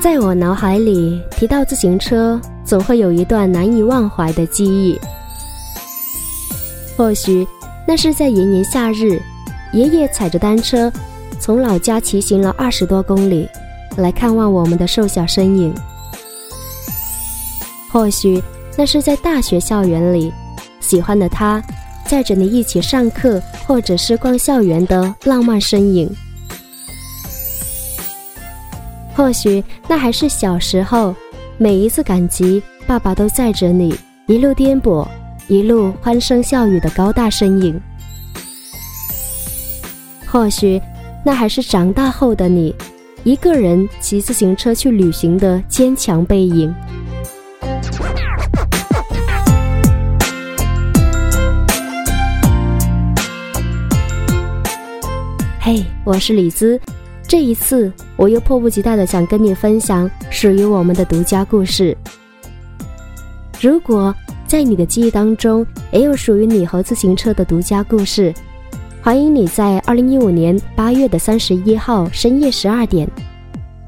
在我脑海里提到自行车，总会有一段难以忘怀的记忆。或许那是在炎炎夏日，爷爷踩着单车从老家骑行了二十多公里，来看望我们的瘦小身影。或许那是在大学校园里，喜欢的他载着你一起上课或者是逛校园的浪漫身影。或许那还是小时候，每一次赶集，爸爸都载着你一路颠簸，一路欢声笑语的高大身影。或许那还是长大后的你，一个人骑自行车去旅行的坚强背影。嘿，我是李兹。这一次，我又迫不及待的想跟你分享属于我们的独家故事。如果在你的记忆当中也有属于你和自行车的独家故事，欢迎你在二零一五年八月的三十一号深夜十二点，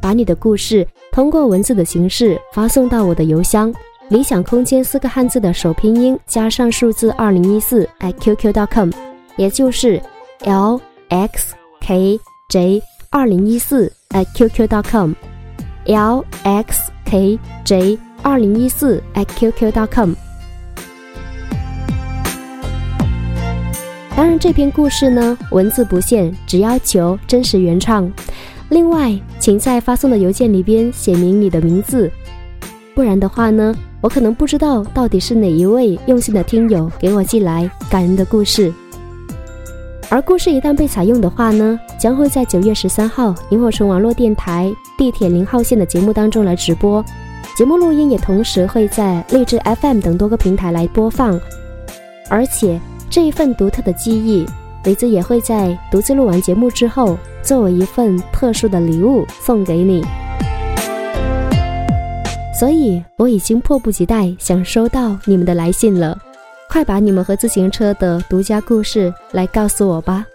把你的故事通过文字的形式发送到我的邮箱“理想空间”四个汉字的首拼音加上数字二零一四 @QQ.com，也就是 L X K J。二零一四 at qq.com，l x k j 二零一四 at qq.com。当然，这篇故事呢，文字不限，只要求真实原创。另外，请在发送的邮件里边写明你的名字，不然的话呢，我可能不知道到底是哪一位用心的听友给我寄来感人的故事。而故事一旦被采用的话呢，将会在九月十三号萤火虫网络电台地铁零号线的节目当中来直播，节目录音也同时会在荔枝 FM 等多个平台来播放。而且这一份独特的记忆，雷子也会在独自录完节目之后，作为一份特殊的礼物送给你。所以我已经迫不及待想收到你们的来信了。快把你们和自行车的独家故事来告诉我吧！